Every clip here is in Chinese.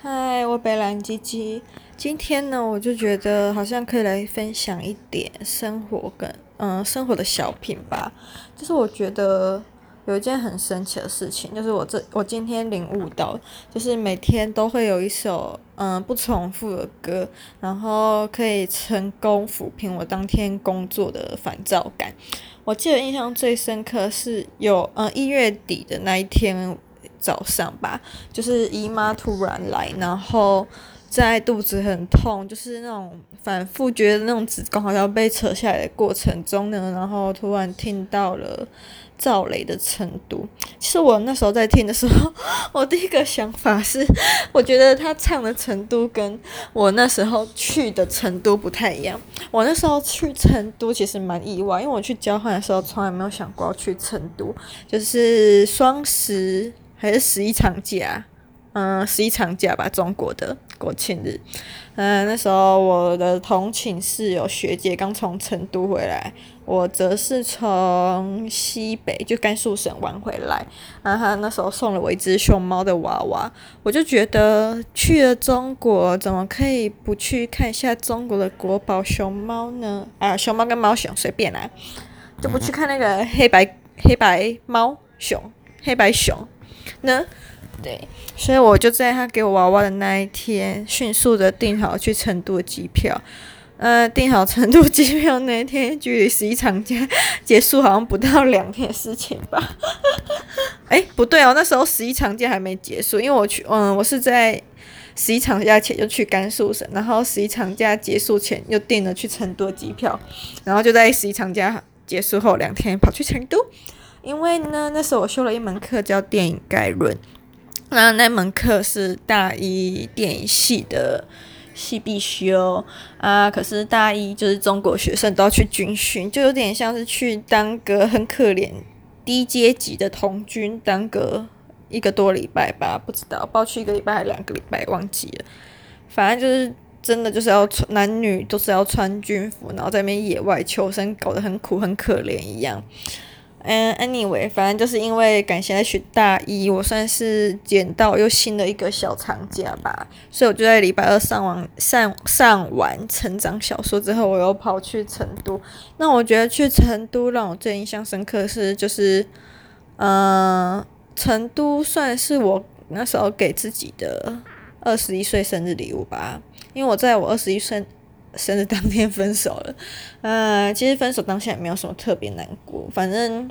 嗨，我北兰鸡鸡。今天呢，我就觉得好像可以来分享一点生活跟嗯生活的小品吧。就是我觉得有一件很神奇的事情，就是我这我今天领悟到，就是每天都会有一首嗯不重复的歌，然后可以成功抚平我当天工作的烦躁感。我记得印象最深刻是有嗯一月底的那一天。早上吧，就是姨妈突然来，然后在肚子很痛，就是那种反复觉得那种子宫好像被扯下来的过程中呢，然后突然听到了赵雷的《成都》。其实我那时候在听的时候，我第一个想法是，我觉得他唱的《成都》跟我那时候去的成都不太一样。我那时候去成都其实蛮意外，因为我去交换的时候从来没有想过要去成都，就是双十。还是十一长假，嗯，十一长假吧，中国的国庆日。嗯，那时候我的同寝室友学姐刚从成都回来，我则是从西北就甘肃省玩回来。然后她那时候送了我一只熊猫的娃娃，我就觉得去了中国，怎么可以不去看一下中国的国宝熊猫呢？啊，熊猫跟猫熊随便啦，就不去看那个黑白黑白猫熊黑白熊。呢，对，所以我就在他给我娃娃的那一天，迅速的订好去成都的机票。呃，订好成都机票那一天，距离十一长假结束好像不到两天的事情吧？哎，不对哦，那时候十一长假还没结束，因为我去，嗯，我是在十一长假前就去甘肃省，然后十一长假结束前又订了去成都的机票，然后就在十一长假结束后两天跑去成都。因为呢，那时候我修了一门课叫电影概论，那那门课是大一电影系的系必修啊。可是大一就是中国学生都要去军训，就有点像是去当个很可怜低阶级的童军，当个一个多礼拜吧，不知道报去一个礼拜还是两个礼拜，忘记了。反正就是真的就是要穿男女都是要穿军服，然后在那边野外求生，搞得很苦很可怜一样。嗯，anyway，反正就是因为感谢在学大一，我算是捡到又新的一个小长假吧，所以我就在礼拜二上完上上完成长小说之后，我又跑去成都。那我觉得去成都让我最印象深刻是，就是，嗯、成都算是我那时候给自己的二十一岁生日礼物吧，因为我在我二十一岁。生日当天分手了，呃，其实分手当下也没有什么特别难过，反正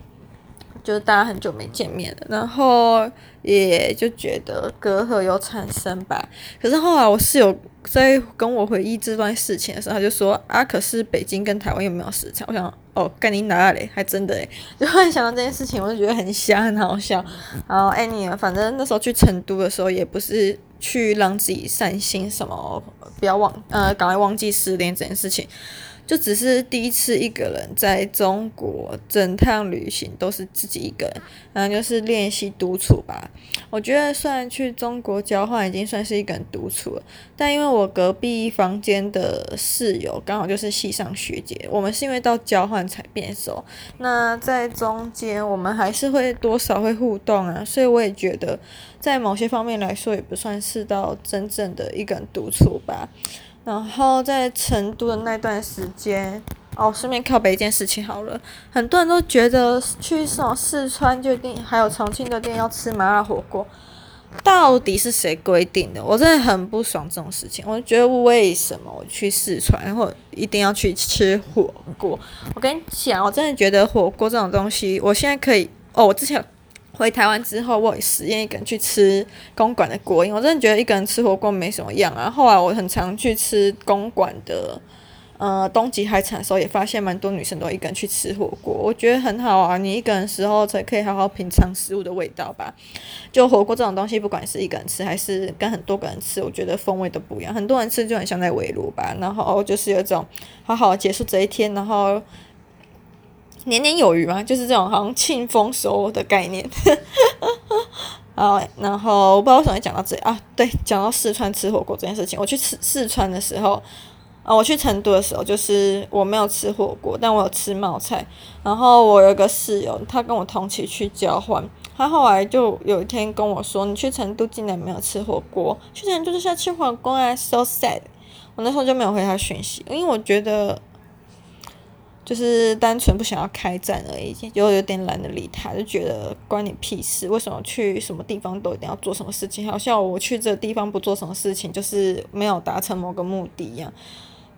就是大家很久没见面了，然后也就觉得隔阂有产生吧。可是后来我室友在跟我回忆这段事情的时候，他就说啊，可是北京跟台湾又没有时差。我想哦，干你哪里？还真的诶，就突然想到这件事情，我就觉得很香，很好笑。然后哎，你反正那时候去成都的时候，也不是。去让自己散心，什么不要忘，呃，赶快忘记失恋这件事情，就只是第一次一个人在中国，整趟旅行都是自己一个人，然后就是练习独处吧。我觉得虽然去中国交换已经算是一个人独处了，但因为我隔壁房间的室友刚好就是系上学姐，我们是因为到交换才变熟，那在中间我们还是会多少会互动啊，所以我也觉得在某些方面来说也不算是到真正的一个人独处吧。然后在成都的那段时间，哦，顺便靠北一件事情好了。很多人都觉得去什么四川就一定还有重庆的店要吃麻辣火锅，到底是谁规定的？我真的很不爽这种事情。我觉得为什么我去四川，然后一定要去吃火锅？我跟你讲，我真的觉得火锅这种东西，我现在可以哦，我之前。回台湾之后，我也实验一个人去吃公馆的锅，因为我真的觉得一个人吃火锅没什么样啊。后来我很常去吃公馆的，呃，东极海产的时候，也发现蛮多女生都一个人去吃火锅，我觉得很好啊。你一个人时候才可以好好品尝食物的味道吧。就火锅这种东西，不管是一个人吃还是跟很多个人吃，我觉得风味都不一样。很多人吃就很像在围炉吧，然后就是有种好好结束这一天，然后。年年有余嘛，就是这种好像庆丰收的概念。好，然后我不知道为什么讲到这里啊？对，讲到四川吃火锅这件事情，我去吃四川的时候，啊，我去成都的时候，就是我没有吃火锅，但我有吃冒菜。然后我有个室友，他跟我同期去交换，他后来就有一天跟我说：“你去成都竟然没有吃火锅，去成都就是要吃火锅啊，so sad。”我那时候就没有回他讯息，因为我觉得就是单纯不想要开战而已，就有点懒得理他，就觉得关你屁事。为什么去什么地方都一定要做什么事情？好像我去这个地方不做什么事情，就是没有达成某个目的一样。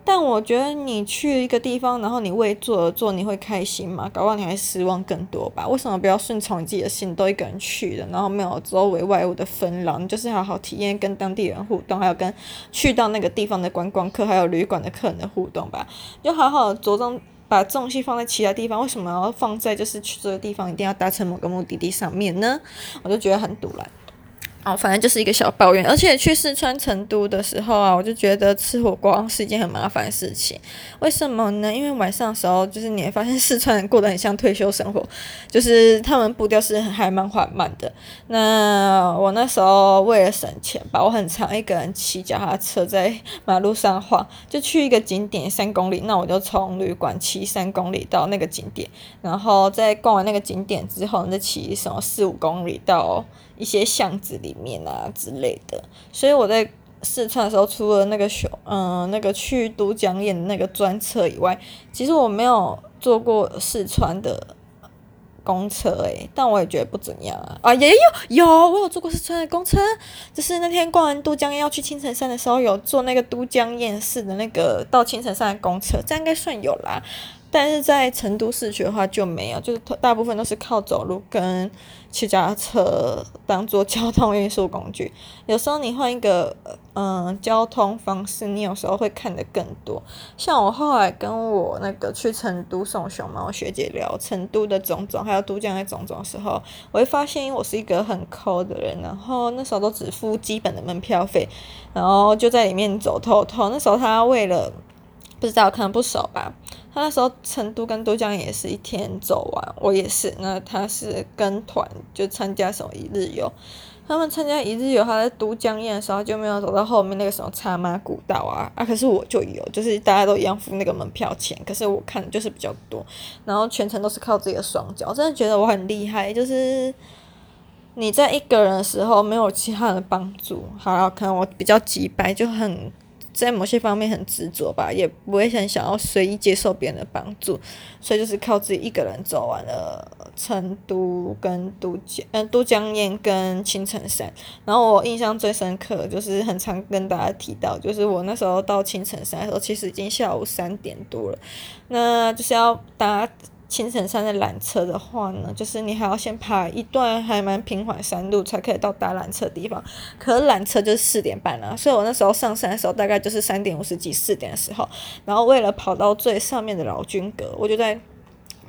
但我觉得你去一个地方，然后你为做而做，你会开心吗？搞不好你还失望更多吧？为什么不要顺从你自己的心，都一个人去的，然后没有周围外物的纷扰，你就是好好体验跟当地人互动，还有跟去到那个地方的观光客，还有旅馆的客人的互动吧？就好好着重 把重心放在其他地方，为什么要放在就是去这个地方一定要达成某个目的地上面呢？我就觉得很赌烂。哦，反正就是一个小抱怨，而且去四川成都的时候啊，我就觉得吃火锅是一件很麻烦的事情。为什么呢？因为晚上的时候，就是你会发现四川人过得很像退休生活，就是他们步调是还蛮缓慢的。那我那时候为了省钱吧，我很常一个人骑脚踏车在马路上晃，就去一个景点三公里，那我就从旅馆骑三公里到那个景点，然后在逛完那个景点之后，再骑什么四五公里到一些巷子里面啊之类的，所以我在四川的时候，除了那个熊，嗯、那个去都江堰那个专车以外，其实我没有坐过四川的公车诶、但我也觉得不怎样啊。啊，也有有，我有坐过四川的公车，就是那天逛完都江堰要去青城山的时候，有坐那个都江堰市的那个到青城山的公车，这样应该算有啦。但是在成都市区的话就没有，就是大部分都是靠走路跟骑脚踏车当做交通运输工具。有时候你换一个嗯、交通方式，你有时候会看得更多。像我后来跟我那个去成都送熊猫学姐聊成都的种种，还有都江的种种的时候，我会发现我是一个很抠的人，然后那时候都只付基本的门票费，然后就在里面走透透。那时候他为了不知道可能不熟吧。那时候成都跟都江堰也是一天走完，我也是。那他是跟团就参加什么一日游，他们参加一日游，他在都江堰的时候就没有走到后面那个什么茶马古道啊啊！可是我就有，就是大家都一样付那个门票钱，可是我看就是比较多，然后全程都是靠自己的双脚，真的觉得我很厉害。就是你在一个人的时候没有其他人的帮助，好，可能我比较急白，就很。在某些方面很执着吧，也不会很想要随意接受别人的帮助，所以就是靠自己一个人走完了成都跟都江，嗯，都江堰跟青城山。然后我印象最深刻，就是很常跟大家提到，就是我那时候到青城山的时候，其实已经下午三点多了，那就是要搭。青城山的缆车的话呢，就是你还要先爬一段还蛮平缓山路，才可以到搭缆车地方。可是缆车就是四点半啊，所以我那时候上山的时候大概就是三点五十几、四点的时候。然后为了跑到最上面的老君阁，我就在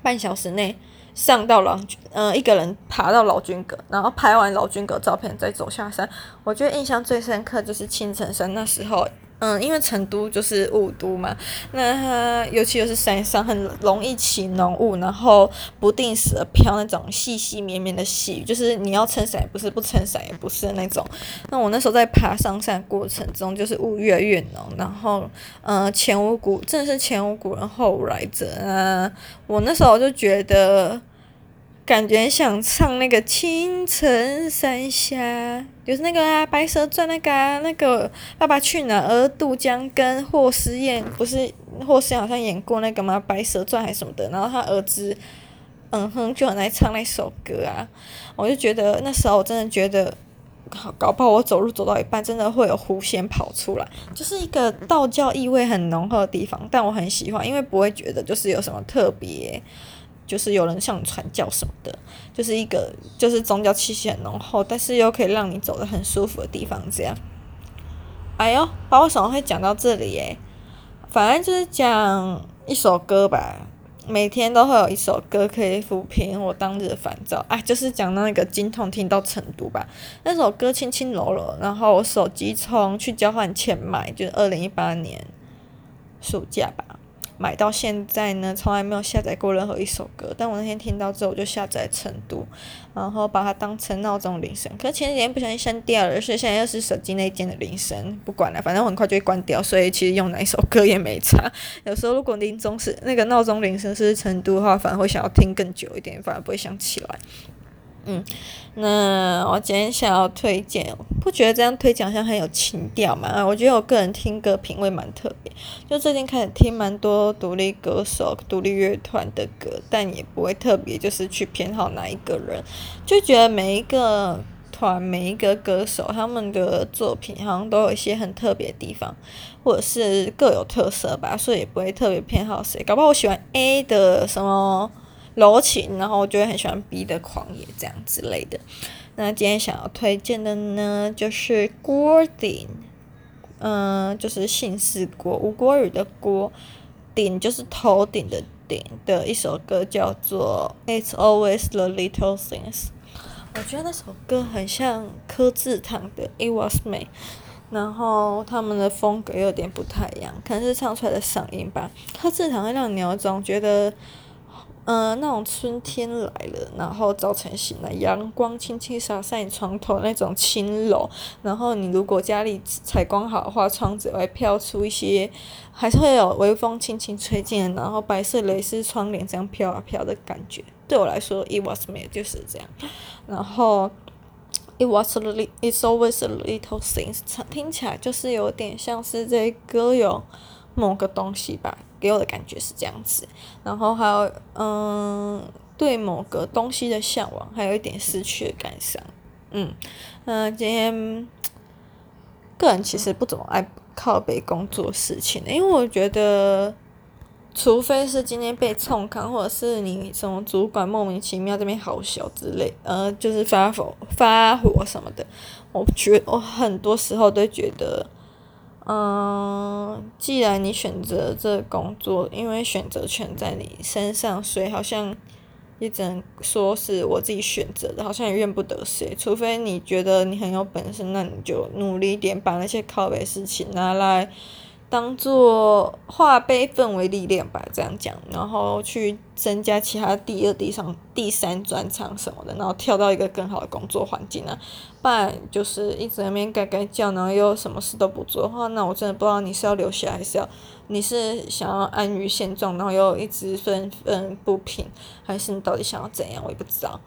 半小时内上到老君，呃，一个人爬到老君阁，然后拍完老君阁照片再走下山。我觉得印象最深刻就是青城山那时候。嗯，因为成都就是雾都嘛，那它尤其又是山上，很容易起浓雾，然后不定时的飘那种细细绵绵的细雨，就是你要撑伞也不是，不撑伞也不是那种。那我那时候在爬上山过程中，就是雾越来越浓，然后，嗯，前无古，真的是前无古人后无来者啊！我那时候就觉得。感觉想唱那个《青城山下》，就是那个啊，《白蛇传》那个啊，那个《爸爸去哪儿》，杜江跟霍思燕不是霍思燕好像演过那个吗？《白蛇传》还是什么的，然后他儿子嗯哼就很爱唱那首歌啊，我就觉得那时候我真的觉得，好搞不好我走路走到一半，真的会有狐仙跑出来，就是一个道教意味很浓厚的地方，但我很喜欢，因为不会觉得就是有什么特别。就是有人向你传教什么的，就是一个就是宗教气息很浓厚，但是又可以让你走得很舒服的地方。这样，哎呦，把我什么会讲到这里耶？反正就是讲一首歌吧，每天都会有一首歌可以抚平我当日的烦躁。哎，就是讲那个经痛听到成都吧，那首歌轻轻柔柔，然后我手机充去交换钱买，就是二零一八年暑假吧。买到现在呢，从来没有下载过任何一首歌。但我那天听到之后，我就下载成都，然后把它当成闹钟铃声。可是前几天不小心删掉了，所以现在又是手机内建的铃声。不管了，反正我很快就会关掉。所以其实用哪一首歌也没差。有时候如果铃钟是那个闹钟铃声是成都的话，反而会想要听更久一点，反而不会想起来。嗯，那我今天想要推荐，不觉得这样推讲好像很有情调吗？我觉得我个人听歌品味蛮特别，就最近开始听蛮多独立歌手、独立乐团的歌，但也不会特别就是去偏好哪一个人，就觉得每一个团、每一个歌手他们的作品好像都有一些很特别的地方，或者是各有特色吧，所以也不会特别偏好谁。搞不好我喜欢 A 的什么。柔情，然后我就会很喜欢 B 的狂野这样之类的。那今天想要推荐的呢，就是郭顶，嗯，就是姓氏郭，吴郭宇的郭，顶就是头顶的顶的一首歌，叫做《It's Always the Little Things》。我觉得那首歌很像柯智堂的《It Was Me》，然后他们的风格有点不太一样，可能是唱出来的嗓音吧。柯智堂会让你有种觉得。嗯、那种春天来了，然后早晨醒来，阳光轻轻洒在你床头那种轻柔，然后你如果家里采光好的话，窗子会飘出一些，还是会有微风轻轻吹进，然后白色蕾丝窗帘这样飘啊飘的感觉。对我来说，It was me 就是这样。然后，It was a little, it's always a little things，听起来就是有点像是这歌有某个东西吧。给我的感觉是这样子，然后还有嗯，对某个东西的向往，还有一点失去的感伤，嗯，嗯、今天个人其实不怎么爱靠北工作事情，因为我觉得，除非是今天被冲康，或者是你什么主管莫名其妙这边好小之类，呃，就是发火发火什么的，我觉我很多时候都觉得。嗯，既然你选择这工作，因为选择权在你身上，所以好像也只能说是我自己选择的，好像也怨不得谁。除非你觉得你很有本事，那你就努力一点，把那些靠背事情拿来。当做化悲愤为力量吧，这样讲，然后去增加其他第二、第三、第三专长什么的，然后跳到一个更好的工作环境啊。不然就是一直在那边该该叫，然后又什么事都不做的话，那我真的不知道你是要留下还是要，你是想要安于现状，然后又一直愤愤不平，还是你到底想要怎样？我也不知道。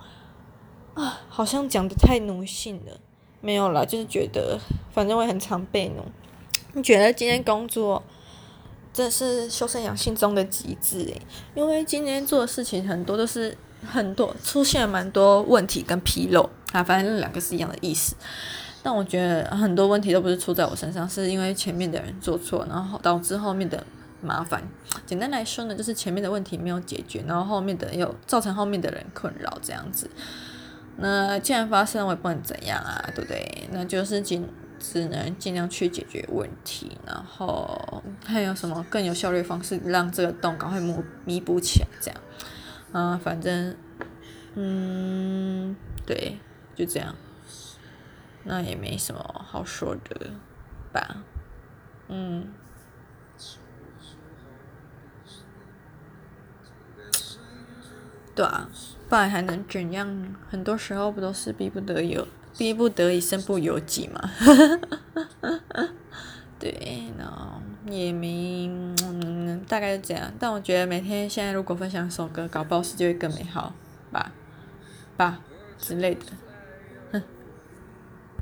啊，好像讲的太奴性了，没有啦，就是觉得反正我很常被奴。你觉得今天工作真是修身养性中的极致诶，因为今天做的事情很多都是很多出现了蛮多问题跟纰漏啊，反正两个是一样的意思。但我觉得很多问题都不是出在我身上，是因为前面的人做错，然后导致后面的麻烦。简单来说呢，就是前面的问题没有解决，然后后面的又造成后面的人困扰这样子。那既然发生，我也不能怎样啊，对不对？那就是今。只能尽量去解决问题，然后还有什么更有效率的方式让这个洞赶快弥弥补起来？这样，啊，反正，嗯，对，就这样，那也没什么好说的吧，嗯，对啊，不然还能怎样？很多时候不都是逼不得已。逼不得已，身不由己嘛。对，然后也没，嗯，大概就这样。但我觉得每天现在如果分享一首歌，搞不好世界会更美好吧，吧之类的。